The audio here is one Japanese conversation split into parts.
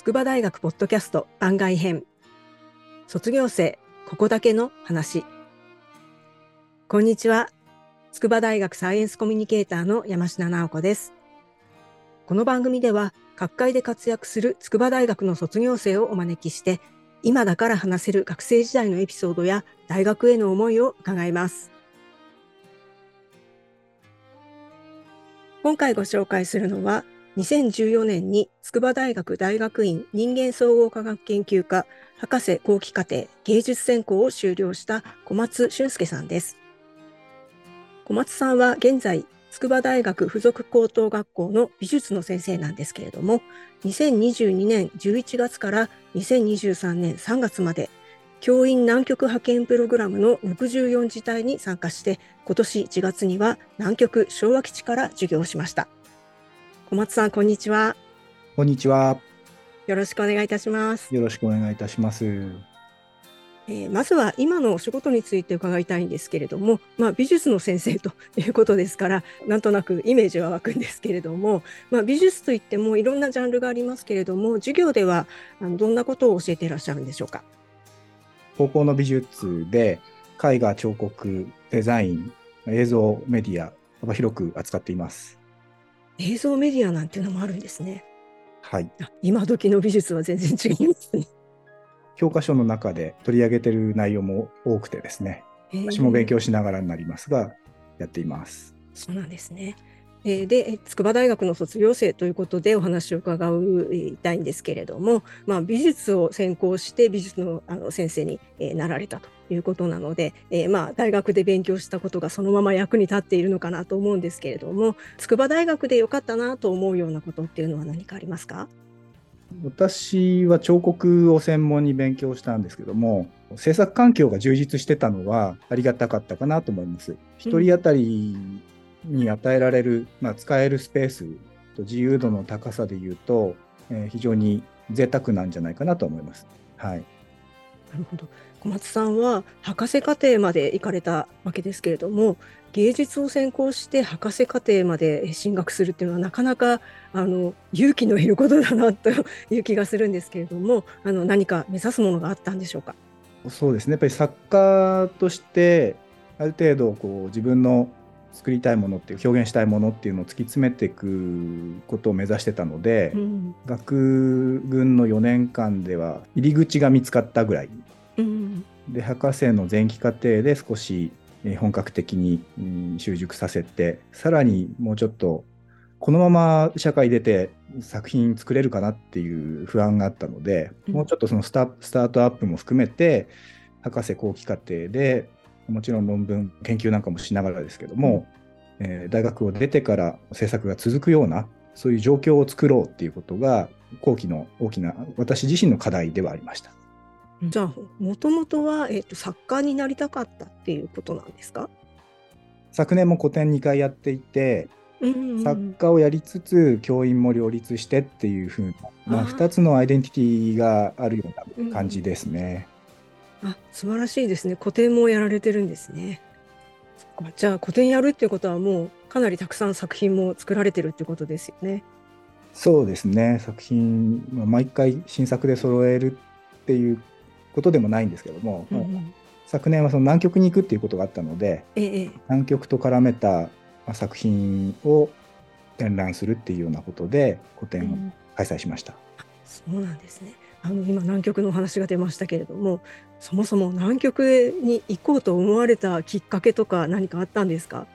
筑波大学ポッドキャスト番外編。卒業生ここだけの話。こんにちは。筑波大学サイエンスコミュニケーターの山下直子です。この番組では各界で活躍する筑波大学の卒業生をお招きして今だから話せる学生時代のエピソードや大学への思いを伺います。今回ご紹介するのは2014年に筑波大学大学院人間総合科学研究科博士後期課程芸術専攻を修了した小松俊介さんです。小松さんは現在筑波大学附属高等学校の美術の先生なんですけれども2022年11月から2023年3月まで教員南極派遣プログラムの64次隊に参加して今年1月には南極昭和基地から授業しました。小松さん、こんにちは。こんにちは。よろしくお願いいたします。よろしくお願いいたします。えー、まずは今のお仕事について伺いたいんですけれども、まあ、美術の先生と いうことですからなんとなくイメージは湧くんですけれども、まあ、美術といってもいろんなジャンルがありますけれども授業ではあのどんなことを教えていらっしゃるんでしょうか？高校の美術で絵画彫刻デザイン映像メディア幅広く扱っています映像メディアなんていうのもあるんですね。はい。今時の美術は全然違いますね。教科書の中で取り上げてる内容も多くてですね、私も勉強しながらになりますが、やっています。そうなんですね。えー、で筑波大学の卒業生ということでお話を伺いたいんですけれども、まあ、美術を専攻して美術のあの先生に、えー、なられたということなので、えー、まあ大学で勉強したことがそのまま役に立っているのかなと思うんですけれども筑波大学で良かったなと思うようなことっていうのは何かありますか？私は彫刻を専門に勉強したんですけども制作環境が充実してたのはありがたかったかなと思います。一人当たりに与えられる、まあ、使えるスペースと自由度の高さでいうと、えー、非常に贅沢なんじゃないかなと思います。はい、なるほど小松さんは博士課程まで行かれたわけですけれども芸術を専攻して博士課程まで進学するっていうのはなかなかあの勇気のいることだなという気がするんですけれどもあの何か目指すものがあったんでしょうか？そうですね。やっぱり作家としてある程度こう自分の作りたいものっていう表現したいものっていうのを突き詰めていくことを目指してたので、うん、学群の4年間では入り口が見つかったぐらい、うん、で博士の前期課程で少し本格的に習熟させてさらにもうちょっとこのまま社会出て作品作れるかなっていう不安があったので、うん、もうちょっとそのスタートアップも含めて博士後期課程でもちろん論文研究なんかもしながらですけども、うん、えー、大学を出てから制作が続くようなそういう状況を作ろうっていうことが後期の大きな私自身の課題ではありました。じゃあもともとは、えーと、作家になりたかったっていうことなんですか？昨年も個展2回やっていて、うんうん、作家をやりつつ教員も両立してっていうふうな、まあ、2つのアイデンティティがあるような感じですね。あ、素晴らしいですね。個展もやられてるんですね。じゃあ個展やるっていうことはもうかなりたくさん作品も作られてるってことですよね。そうですね。作品、まあ、毎回新作で揃えるっていうことでもないんですけども、うんうん、昨年はその南極に行くっていうことがあったので、ええ、南極と絡めた作品を展覧するっていうようなことで個展を開催しました。うん、そうなんですね。あの今南極のお話が出ましたけれどもそもそも南極に行こうと思われたきっかけとか何かあったんですか？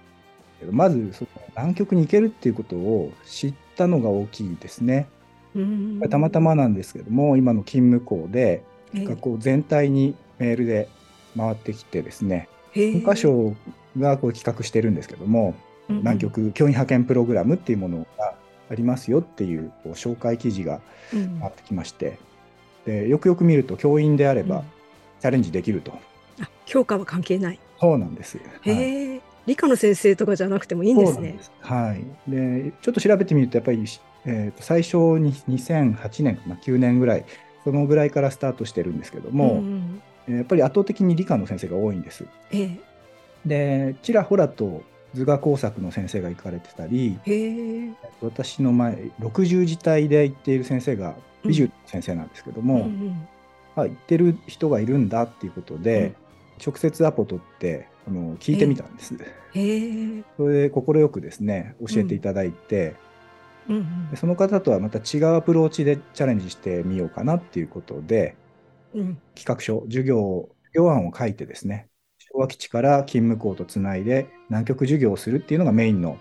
まずその南極に行けるっていうことを知ったのが大きいですね。たまたまなんですけども今の勤務校で学校全体にメールで回ってきてですね文科省がこう企画してるんですけども、南極教員派遣プログラムっていうものがありますよっていうこう紹介記事が回ってきまして、でよくよく見ると教員であればチャレンジできると。あ教科は関係ない。そうなんです。へえ、はい、理科の先生とかじゃなくてもいいんですね。すはい。でちょっと調べてみるとやっぱり、えー、と最初に2008年かな9年ぐらいそのぐらいからスタートしてるんですけども、うんやっぱり圧倒的に理科の先生が多いんです。ええ、でちらほらと図画工作の先生が行かれてたり私の前60字体で行っている先生が美術先生なんですけども、うんうん、あ行ってる人がいるんだっていうことで、直接アポ取ってあの聞いてみたんです。えー、それで快くですね教えていただいて、うんうん、でその方とはまた違うアプローチでチャレンジしてみようかなっていうことで、うん、企画書授業業案を書いてですね昭和基地から勤務校とつないで南極授業をするっていうのがメインの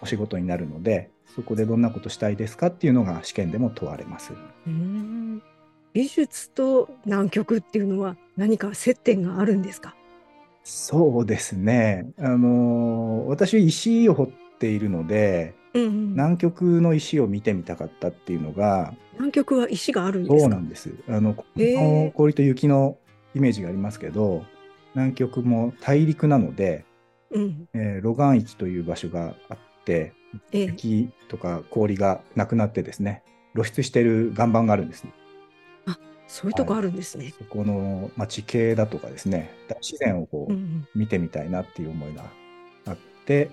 お仕事になるので、うんうん、そこでどんなことしたいですかっていうのが試験でも問われます。うん。美術と南極っていうのは何か接点があるんですか？そうですね。あの私石を掘っているので、うんうん、南極の石を見てみたかったっていうのが南極は石があるんですか？そうなんです。あの氷と雪のイメージがありますけど南極も大陸なので、うん。えー、ロガン域という場所があって、雪とか氷がなくなってですね露出している岩盤があるんです、ね、そういうとこあるんですね。はい、そこの、まあ、地形だとかですね、大自然をこう、うん、見てみたいなっていう思いがあって、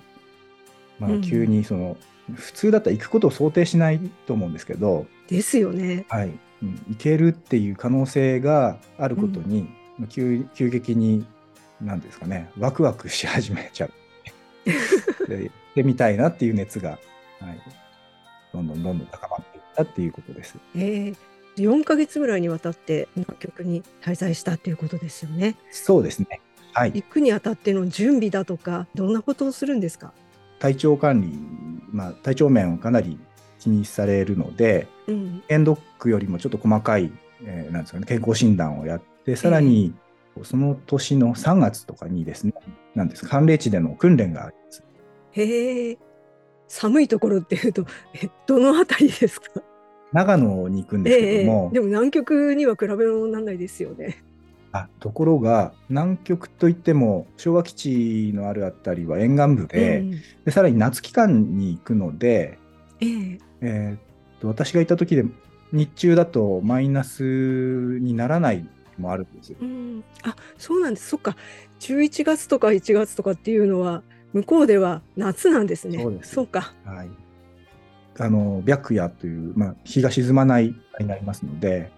まあ、急にその、うん、普通だったら行くことを想定しないと思うんですけど、ですよね。はい。うん、行けるっていう可能性があることに、うん、急急激に、なんですかね、ワクワクし始めちゃう。で行ってみたいなっていう熱が、はい、どんどんどんどん高まっていったっていうことです。えー4ヶ月ぐらいにわたって南極に滞在したっていうことですよね。そうですね。はい。行くにあたっての準備だとか、どんなことをするんですか？体調管理、まあ、体調面をかなり気にされるので、うん、エンドックよりもちょっと細かい、えー、なんですかね、健康診断をやって、さらに、その年の3月とかにですね、なんです寒冷地での訓練があります。へえ、寒いところっていうと、えどのあたりですか？長野に行くんですけども、えー、でも南極には比べ物にならないですよね。あところが南極といっても昭和基地のあるあたりは沿岸部でうん、でさらに夏期間に行くので、えー、えー、と私がいた時で日中だとマイナスにならないもあるんですよ。うん、あそうなんです。そっか。11月とか1月とかっていうのは向こうでは夏なんですね。そうですそうか、はい。あの白夜という、まあ、日が沈まないになりますので、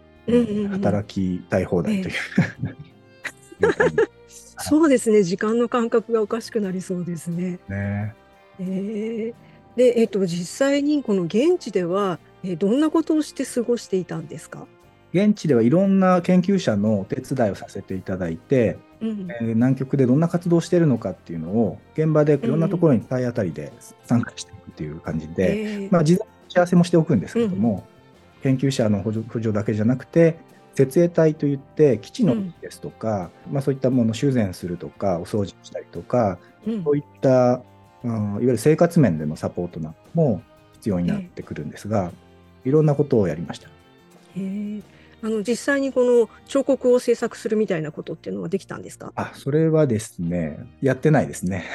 働きたい放題という、えー、そうですね。時間の感覚がおかしくなりそうですね。ね。えー、で、えーと、実際にこの現地では、えー、どんなことをして過ごしていたんですか？現地ではいろんな研究者のお手伝いをさせていただいて、うん、えー、南極でどんな活動をしているのかっていうのを現場でいろんなところに体当たりで参加していくっていう感じで、うん、まあ、事前に打ち合わせもしておくんですけれども、うん、研究者の補助だけじゃなくて設営隊といって基地のですとか、まあ、そういったものを修繕するとかお掃除したりとか、そういった、うん、いわゆる生活面でのサポートなんかも必要になってくるんですが、いろんなことをやりました。へーあの実際にこの彫刻を制作するみたいなことっていうのはできたんですか？あそれはですねやってないですね。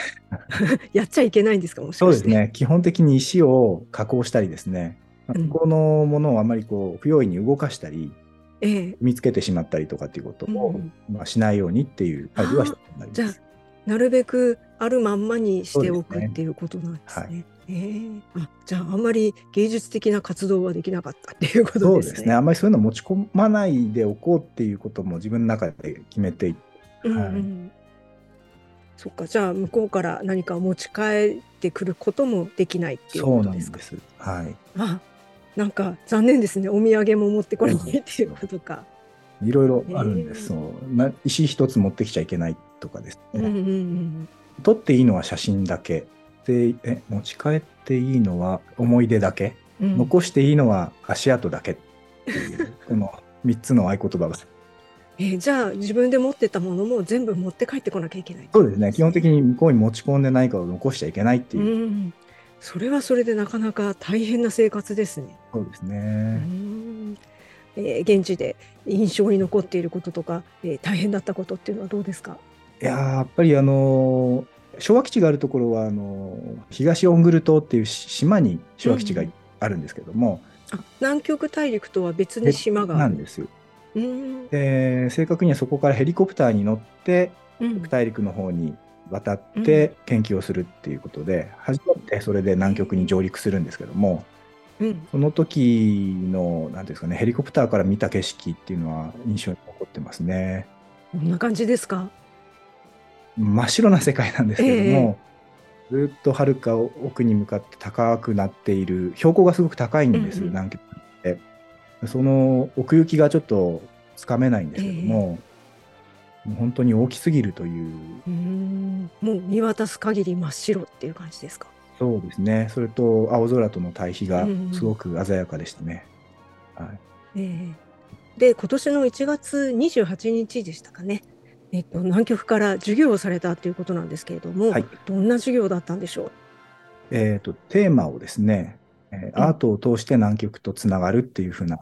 やっちゃいけないんですか？もしそうですね。基本的に石を加工したりですね加工のものをあまりこう不用意に動かしたり、ええ、見つけてしまったりとかっていうことを、うん、まあ、しないようにっていう配慮はしてなります。じゃあなるべくあるまんまにしておくっていうことなんですね。えー、あじゃああんまり芸術的な活動はできなかったっていうことですね。そうですね。あんまりそういうの持ち込まないでおこうっていうことも自分の中で決めていて、うんうん、そっか。じゃあ向こうから何か持ち帰ってくることもできないっていうことですか。そうなんです、はい、あなんか残念ですね。お土産も持ってこれないっていうことか。いろいろあるんです、えー、そう。な石一つ持ってきちゃいけないとかですね。うんうんうん、撮っていいのは写真だけ。でえ持ち帰っていいのは思い出だけ、うん、残していいのは足跡だけっていう この3つの合言葉が。えー、じゃあ自分で持ってたものも全部持って帰ってこなきゃいけない、そうですね。基本的に向こうに持ち込んでないから残しちゃいけないっていう、うん、それはそれでなかなか大変な生活ですね。そうですね。えー、現地で印象に残っていることとか、えー、大変だったことっていうのはどうですか？いややっぱりあの昭和基地があるところはあの東オングル島っていう島に昭和基地があるんですけども、うん、あ南極大陸とは別に島がなんですよ。で正確にはそこからヘリコプターに乗って北大陸の方に渡って研究をするっていうことで、うん、初めてそれで南極に上陸するんですけども、うん、その時の何ですかねヘリコプターから見た景色っていうのは印象に残ってますね。こんな感じですか？真っ白な世界なんですけども、えー、ずっとはるか奥に向かって高くなっている標高がすごく高いんです、うんうん、南極って。その奥行きがちょっとつかめないんですけども、えー、もう本当に大きすぎるという。うんもう見渡す限り真っ白っていう感じですか？そうですね。それと青空との対比がすごく鮮やかでしたね、はい。えー、で今年の1月28日でしたかね。えっと、南極から授業をされたということなんですけれども、はい、どんな授業だったんでしょう？えっ、と、テーマをですね、えー、アートを通して南極とつながるっていうふうな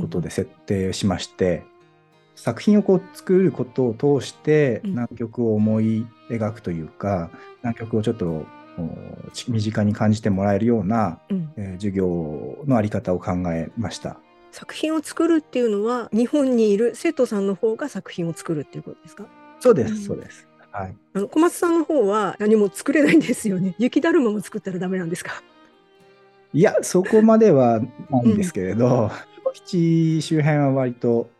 ことで設定しまして、うん、作品をこう作ることを通して南極を思い描くというか、うん、南極をちょっと身近に感じてもらえるような、うん、えー、授業のあり方を考えました。作品を作るっていうのは日本にいる生徒さんの方が作品を作るっていうことですか？そうです、そうです。はい。あの小松さんの方は何も作れないんですよね。雪だるまも作ったらダメなんですか？いや、そこまではないんですけれど、基地周辺は割と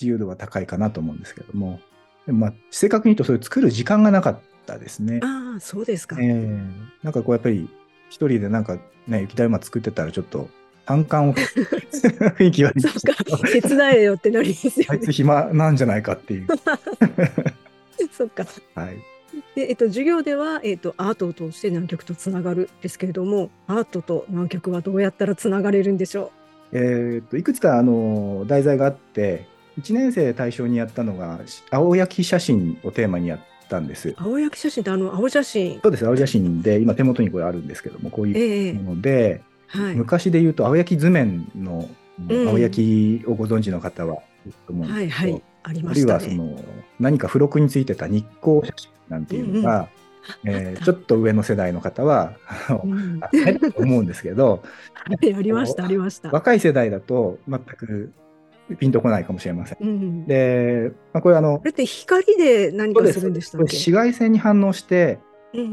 自由度が高いかなと思うんですけども、でもまあ正確に言うとそういう作る時間がなかったですね。ああ、そうですか。えー、なんかこうやっぱり一人でなんかね雪だるま作ってたらちょっと反感を 雰囲気悪いそうか。手伝えよってなりますよ、ね、あいつ暇なんじゃないかっていう。そっか。はい。でえっと、授業では、えっと、アートを通して南極とつながるですけれどもアートと南極はどうやったらつながれるんでしょう、えー、っといくつかあの題材があって1年生対象にやったのが青焼き写真をテーマにやったんです。青焼き写真ってあの青写真。そうです青写真で今手元にこれあるんですけどもこういうもので、えーはい、昔で言うと青焼き図面の青焼きをご存知の方はうんはいはい、ありました、ね、あるいはその何か付録についてた日光写真なんていうのが、うんうん、えー、ちょっと上の世代の方は、うん、思うんですけど、はい、ありましたありました。若い世代だと全くピンとこないかもしれません。うん、で、まあ、これあのこれって光で何かするんでしたっけ？紫外線に反応して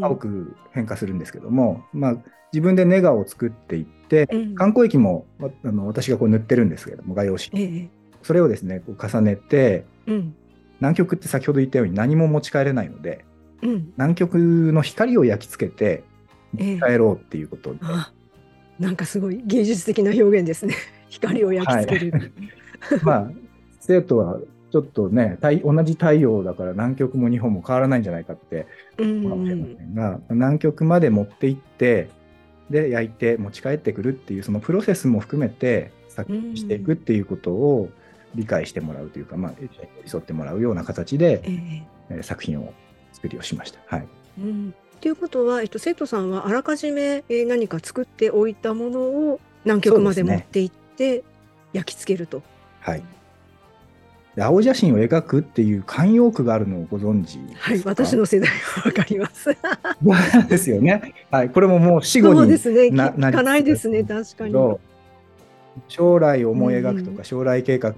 青く変化するんですけども、うん、まあ自分でネガを作っていって、うん、観光液もあの私がこう塗ってるんですけれども画用紙、ええ、それをですねこう重ねて、うん、南極って先ほど言ったように何も持ち帰れないので、うん、南極の光を焼き付けて帰ろうっていうことで、ええ、なんかすごい芸術的な表現ですね。光を焼き付ける、はい、まあ生徒はちょっとね同じ太陽だから南極も日本も変わらないんじゃないかって思うかもしれませんが、南極まで持って行ってで焼いて持ち帰ってくるっていうそのプロセスも含めて作品していくっていうことを理解してもらうというか、まあ、寄り添ってもらうような形で、えー、作品を作りをしました。はい、うん。ということは、えっと、生徒さんはあらかじめ、えー、何か作っておいたものを南極まで持って行って焼き付けると。はい青写真を描くっていう慣用句があるのをご存知はい、私の世代はわかります。ですよね。はい、これももう死後にそうですね。な聞かないですね、確かに。将来を思い描くとか、うん、将来計画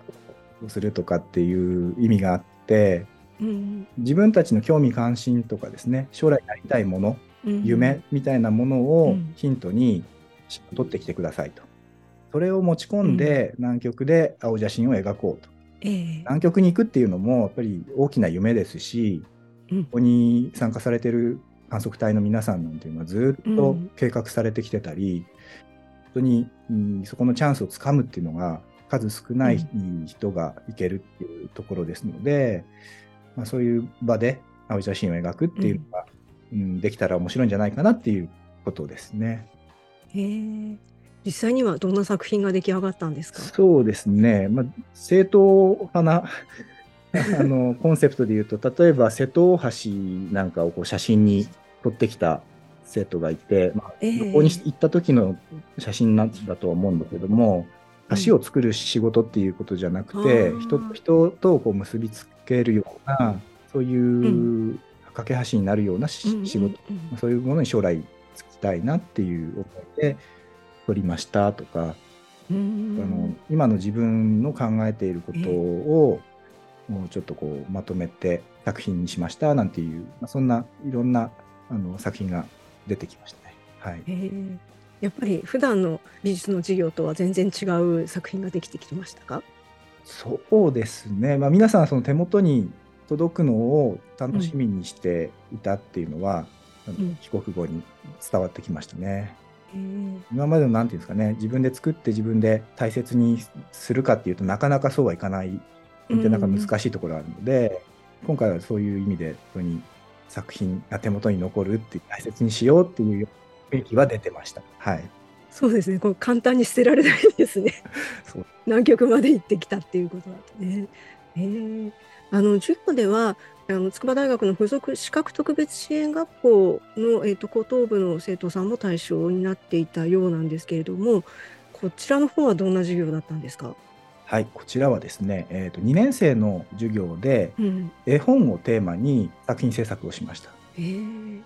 をするとかっていう意味があって、うん、自分たちの興味関心とかですね、将来やりたいもの、うん、夢みたいなものをヒントに取ってきてくださいと。それを持ち込んで、南極で青写真を描こうと。えー、南極に行くっていうのもやっぱり大きな夢ですし、うん、ここに参加されてる観測隊の皆さんなんていうのはずっと計画されてきてたり、うん、本当に、うん、そこのチャンスをつかむっていうのが数少ない人が行けるっていうところですので、まあ、そういう場で青い写真を描くっていうのが、うんできたら面白いんじゃないかなっていうことですね。へえ実際にはどんな作品が出来上がったんですか？そうですね、まあ、正統派な あのコンセプトでいうと例えば瀬戸大橋なんかをこう写真に撮ってきた生徒がいて、まあ、旅行に行った時の写真なんだとは思うんだけども、えー、橋を作る仕事っていうことじゃなくて、うん、人人とこう結びつけるようなそういう架け橋になるような仕事、そういうものに将来つきたいなっていう思いで。取りましたとか、あの今の自分の考えていることをもうちょっとこうまとめて作品にしましたなんていう、まあ、そんないろんなあの作品が出てきましたね。はい、やっぱり普段の美術の授業とは全然違う作品ができてきましたか？そうですね、まあ、皆さんその手元に届くのを楽しみにしていたっていうのは、うん、帰国後に伝わってきましたね。今までの何て言うんですかね自分で作って自分で大切にするかっていうとなかなかそうはいかないなか難しいところがあるので、うん、今回はそういう意味で本当に作品が手元に残るって大切にしようっていう雰囲気は出てました。はい。そうですね。こう簡単に捨てられないですね。そう南極まで行ってきたっていうことだとね。えー、あの授業ではあの筑波大学の附属資格特別支援学校の、えーと、高等部の生徒さんも対象になっていたようなんですけれどもこちらの方はどんな授業だったんですか？はい、こちらはですね、えーと、2年生の授業で、絵本をテーマに作品制作をしました。えー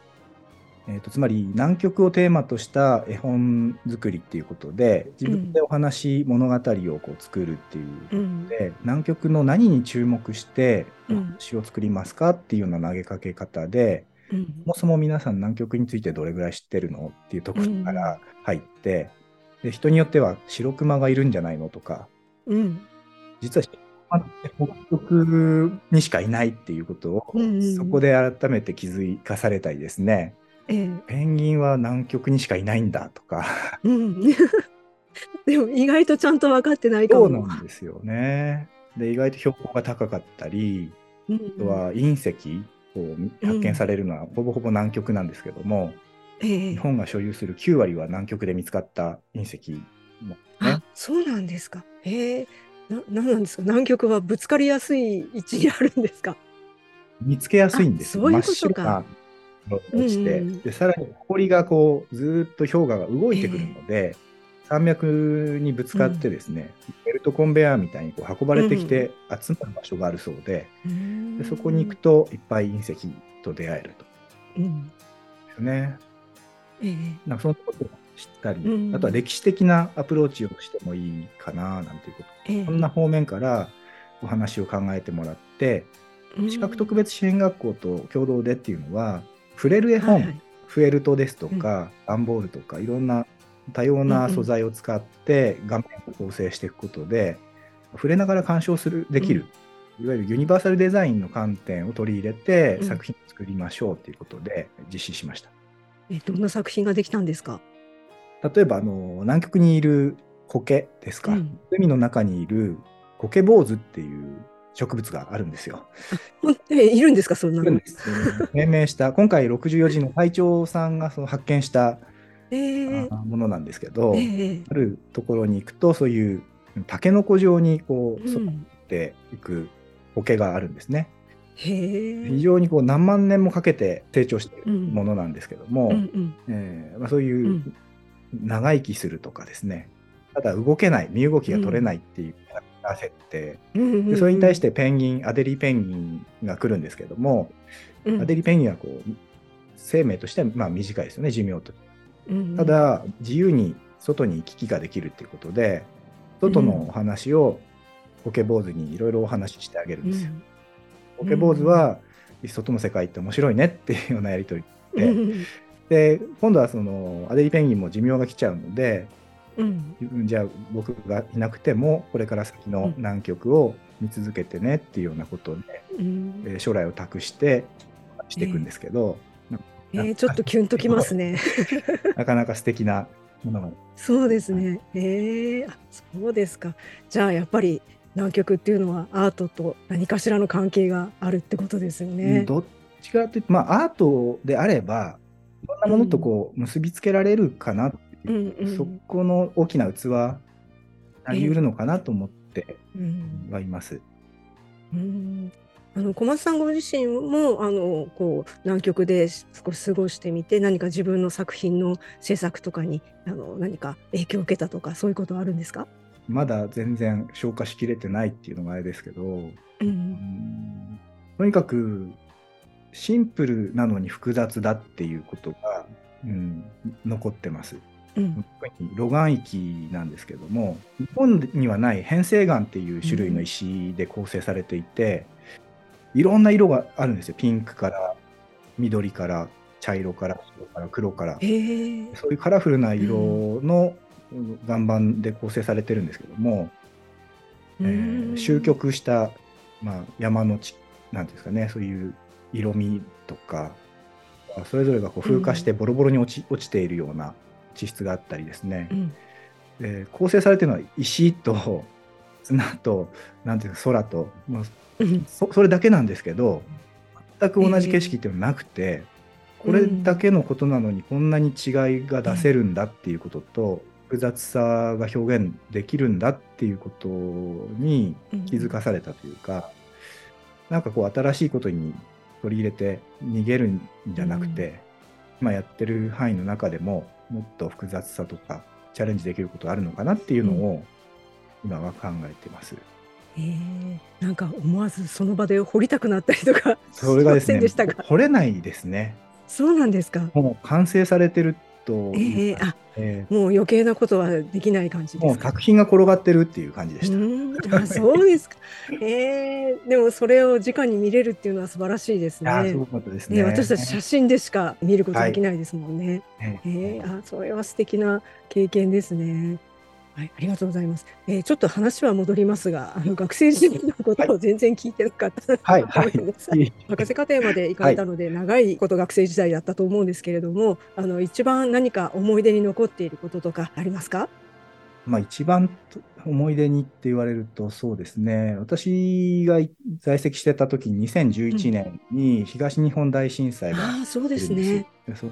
えーと、つまり南極をテーマとした絵本作りっていうことで自分でお話、うん、物語をこう作るっていうことで、うん、南極の何に注目して詩を作りますかっていうような投げかけ方で、うん、そもそも皆さん南極についてどれぐらい知ってるのっていうところから入って、で人によっては白熊がいるんじゃないのとか、実は北極にしかいないっていうことを、そこで改めて気づかされたりですねええ、ペンギンは南極にしかいないんだとか、うん、でも意外とちゃんと分かってないかも。そうなんですよね。で意外と標高が高かったり、うん、あとは隕石を発見されるのはほぼほぼ南極なんですけども、うん、日本が所有する9割は南極で見つかった隕石も、ね、あそうなんですか。へえ。ななんですか。南極はぶつかりやすい位置にあるんですか。見つけやすいんですよ。そういうことか。落ちて、うん、でさらに氷がこうずっと氷河が動いてくるので、えー、山脈にぶつかってですね、うん、ベルトコンベヤーみたいにこう運ばれてきて集まる場所があるそうでうん、でそこに行くといっぱい隕石と出会えると。うん。ですね。えー、なんかそのことを知ったり、あとは歴史的なアプローチをしてもいいかななんていうこと、えー、そんな方面からお話を考えてもらって、資格特別支援学校と共同でっていうのは触れる絵本、はい。はい、フェルトですとか、段、うん、ボールとかいろんな多様な素材を使って画面を構成していくことで、触れながら鑑賞するできる、うん、いわゆるユニバーサルデザインの観点を取り入れて作品を作りましょうということで実施しました。えどんな作品ができたんですか？例えばあの南極にいる苔ですか、うん、海の中にいる苔坊主っていう植物があるんですよ。えいるんですか、そんなの。命名した、今回64時の隊長さんがその発見した、えー、ものなんですけど、えー、あるところに行くと、そういうタケノコ状にこう育っていく苔があるんですね。非常にこう何万年もかけて成長しているものなんですけども、えまそういう長生きするとかですね、ただ動けない、身動きが取れないっていう設定、でそれに対してペンギンアデリーペンギンが来るんですけども、うん、アデリーペンギンはこう生命としてはまあ短いですよね寿命と。ただ自由に外に行き来ができるっていうことで外のお話をポケ坊主にいろいろお話ししてあげるんですよ。ポケ坊主は外の世界って面白いねっていうようなやり取りでで今度はそのアデリーペンギンも寿命が来ちゃうのでうん、じゃあ僕がいなくてもこれから先の南極を見続けてねっていうようなことで、うん、えー、将来を託してしていくんですけど、えー、えー、ちょっとキュンときますね。なかなか素敵なものがそうですね、えー、あそうですか。じゃあやっぱり南極っていうのはアートと何かしらの関係があるってことですよね。どっちかというと、まあ、アートであればいろんなものとこう結びつけられるかなっうんうん、そこの大きな器なりうるのかなと思ってはいます。うん、あの小松さんご自身もあのこう南極で少し過ごしてみて何か自分の作品の制作とかにあの何か影響を受けたとかそういうことはあるんですか？まだ全然消化しきれてないっていうのがあれですけど、うん、とにかくシンプルなのに複雑だっていうことが、うん、残ってます。うん、ロガン域なんですけども日本にはない変成岩っていう種類の石で構成されていて、うん、いろんな色があるんですよ。ピンクから緑から茶色から白から黒から。そういうカラフルな色の岩盤で構成されてるんですけども、えー、終局した、まあ、山の地なんですかね。そういう色味とかそれぞれがこう風化してボロボロに落ち,、落ちているような地質があったりですね、うん、で構成されてるのは石と砂となんていうか空と、まあ、そそれだけなんですけど全く同じ景色っていうのはなくて、これだけのことなのにこんなに違いが出せるんだっていうことと、複雑さが表現できるんだっていうことに気づかされたというか、なんかこう新しいことに取り入れて逃げるんじゃなくて、今やってる範囲の中でももっと複雑さとかチャレンジできることあるのかなっていうのを今は考えてます。え。ー、なんか思わずその場で掘りたくなったりとかそれがですね掘れないですね。そうなんですか？もう完成されてると、えー、あ、えー、もう余計なことはできない感じもう作品が転がってるっていう感じでした。あそうですか。えー、でもそれを直に見れるっていうのは素晴らしいですね。すごかったですね。私たち写真でしか見ることできないですもんね。はい、えー、あそれは素敵な経験ですね。はい、ありがとうございます。えー、ちょっと話は戻りますが、あの学生時代のことを全然聞いてなかった。はい、はい、博士課程まで行かれたので、はい、長いこと学生時代だったと思うんですけれども、あの一番何か思い出に残っていることとかありますか？まあ一番思い出にって言われるとそうですね。私が在籍してた時に2011年に東日本大震災が、うん、あそうですね。そ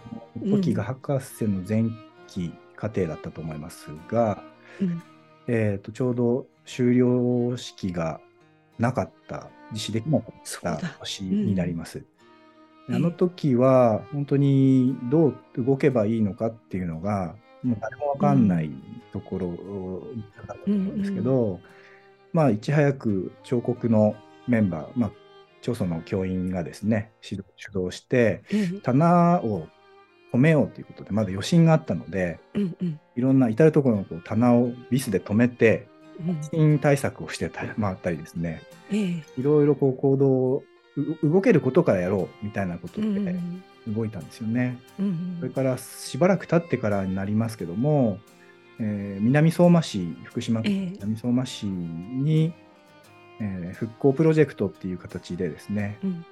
の時が博士の前期課程だったと思いますが。うん、えーと、ちょうど修了式がなかった実施できなかった年になります。うん、あの時は本当にどう動けばいいのかっていうのがもう誰も分かんないところだったと思うんですけど、まあいち早く彫刻のメンバー、まあ、町村の教員がですね主導して、棚を止めようということでまだ余震があったので、うんうん、いろんな至る所のこう棚をビスで止めて地震対策をしてた回ったりですね、いろいろこう行動動けることからやろうみたいなことで動いたんですよね。うんうん、それからしばらく経ってからになりますけども、えー、南相馬市福島県南相馬市に、えー、復興プロジェクトっていう形でですね、うん、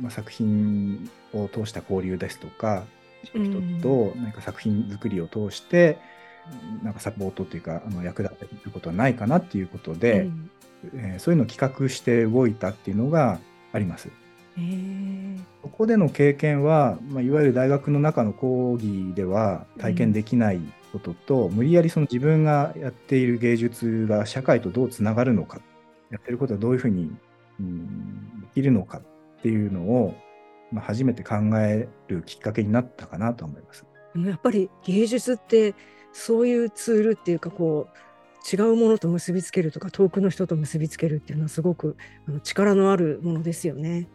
まあ、作品を通した交流ですとか人と何か作品作りを通して、なんかサポートというかあの役立てることはないかなっていうことで、うん、えー、そういうのを企画して動いたっていうのがあります。ここでの経験は、まあ、いわゆる大学の中の講義では体験できないことと、うん、無理やりその自分がやっている芸術が社会とどうつながるのかやってることはどういうふうに、うん、できるのかっていうのをまあ、初めて考えるきっかけになったかなと思います。やっぱり芸術ってそういうツールっていうかこう違うものと結びつけるとか遠くの人と結びつけるっていうのはすごく力のあるものですよね。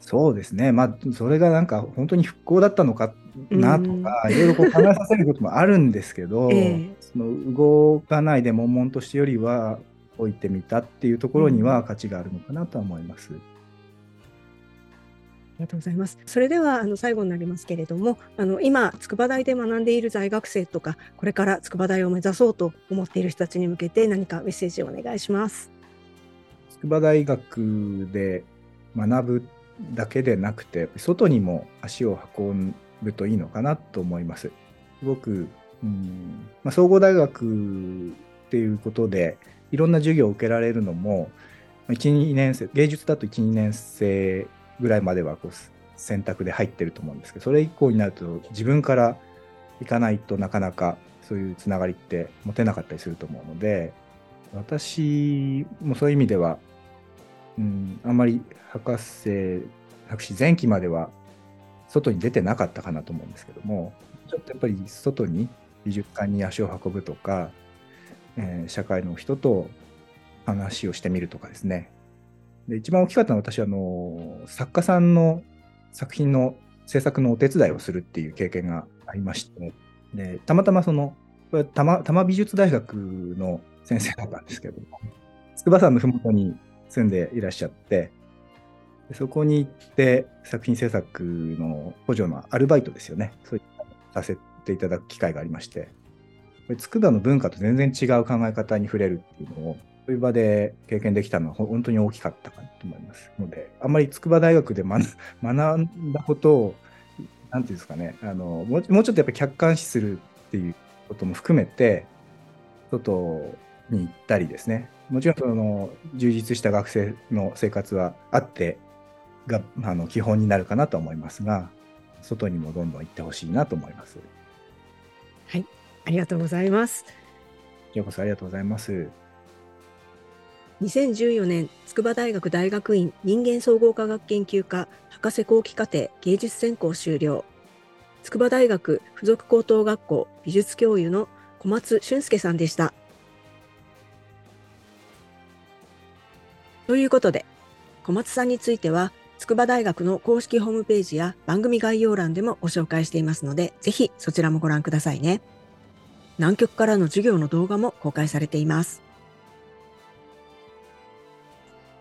そうですね、まあ、それがなんか本当に復興だったのかなとか、いろいろこう考えさせることもあるんですけど、えー、その動かないで悶々としてよりは置いてみたっていうところには価値があるのかなとは思います。うんありがとうございます。それではあの最後になりますけれども、あの今筑波大で学んでいる在学生とか、これから筑波大を目指そうと思っている人たちに向けて何かメッセージをお願いします。筑波大学で学ぶだけでなくて、外にも足を運ぶといいのかなと思います。すごく、うんまあ、総合大学っていうことで、いろんな授業を受けられるのも、1、2年生、芸術だと1、2年生ぐらいまではこう選択で入ってると思うんですけどそれ以降になると自分から行かないとなかなかそういうつながりって持てなかったりすると思うので私もそういう意味では、うん、あんまり博士博士前期までは外に出てなかったかなと思うんですけどもちょっとやっぱり外に美術館に足を運ぶとか、えー、社会の人と話をしてみるとかですね。で一番大きかったのは私はあの作家さんの作品の制作のお手伝いをするっていう経験がありましてでたまたまそのこれ多摩美術大学の先生だったんですけど筑波山の麓に住んでいらっしゃってそこに行って作品制作の補助のアルバイトですよね。そういったさせていただく機会がありまして、筑波の文化と全然違う考え方に触れるっていうのを、そういう場で経験できたのは本当に大きかったかなと思います。ので、あんまり筑波大学で 学んだことを、なんていうんですかね、あのもうちょっとやっぱり客観視するっていうことも含めて、外に行ったりですね、もちろんその充実した学生の生活はあってがあの基本になるかなと思いますが、外にもどんどん行ってほしいなと思います。はい、ありがとうございます。ようこそありがとうございます。2014年、筑波大学大学院人間総合科学研究科博士後期課程芸術専攻修了。筑波大学附属高等学校美術教諭の小松俊介さんでした。ということで、小松さんについては、筑波大学の公式ホームページや番組概要欄でもご紹介していますので、ぜひそちらもご覧くださいね。南極からの授業の動画も公開されています。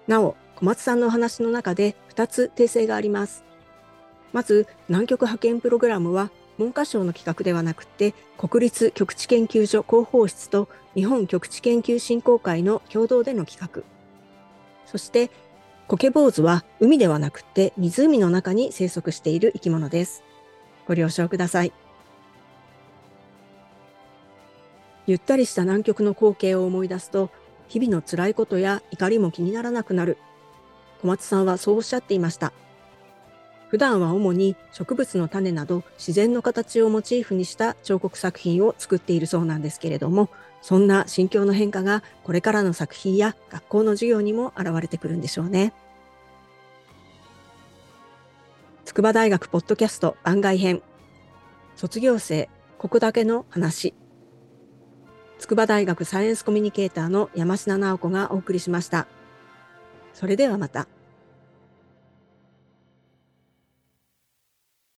なお、小松さんのお話の中で2つ訂正があります。まず、南極派遣プログラムは文科省の企画ではなくて、国立極地研究所広報室と日本極地研究振興会の共同での企画。そして、コケ坊主は海ではなくて湖の中に生息している生き物です。ご了承ください。ゆったりした南極の光景を思い出すと、日々の辛いことや怒りも気にならなくなる。小松さんはそうおっしゃっていました。普段は主に植物の種など自然の形をモチーフにした彫刻作品を作っているそうなんですけれども、そんな心境の変化がこれからの作品や学校の授業にも現れてくるんでしょうね。筑波大学ポッドキャスト番外編卒業生ここだけの話筑波大学サイエンスコミュニケーターの山科直子がお送りしました。それではまた。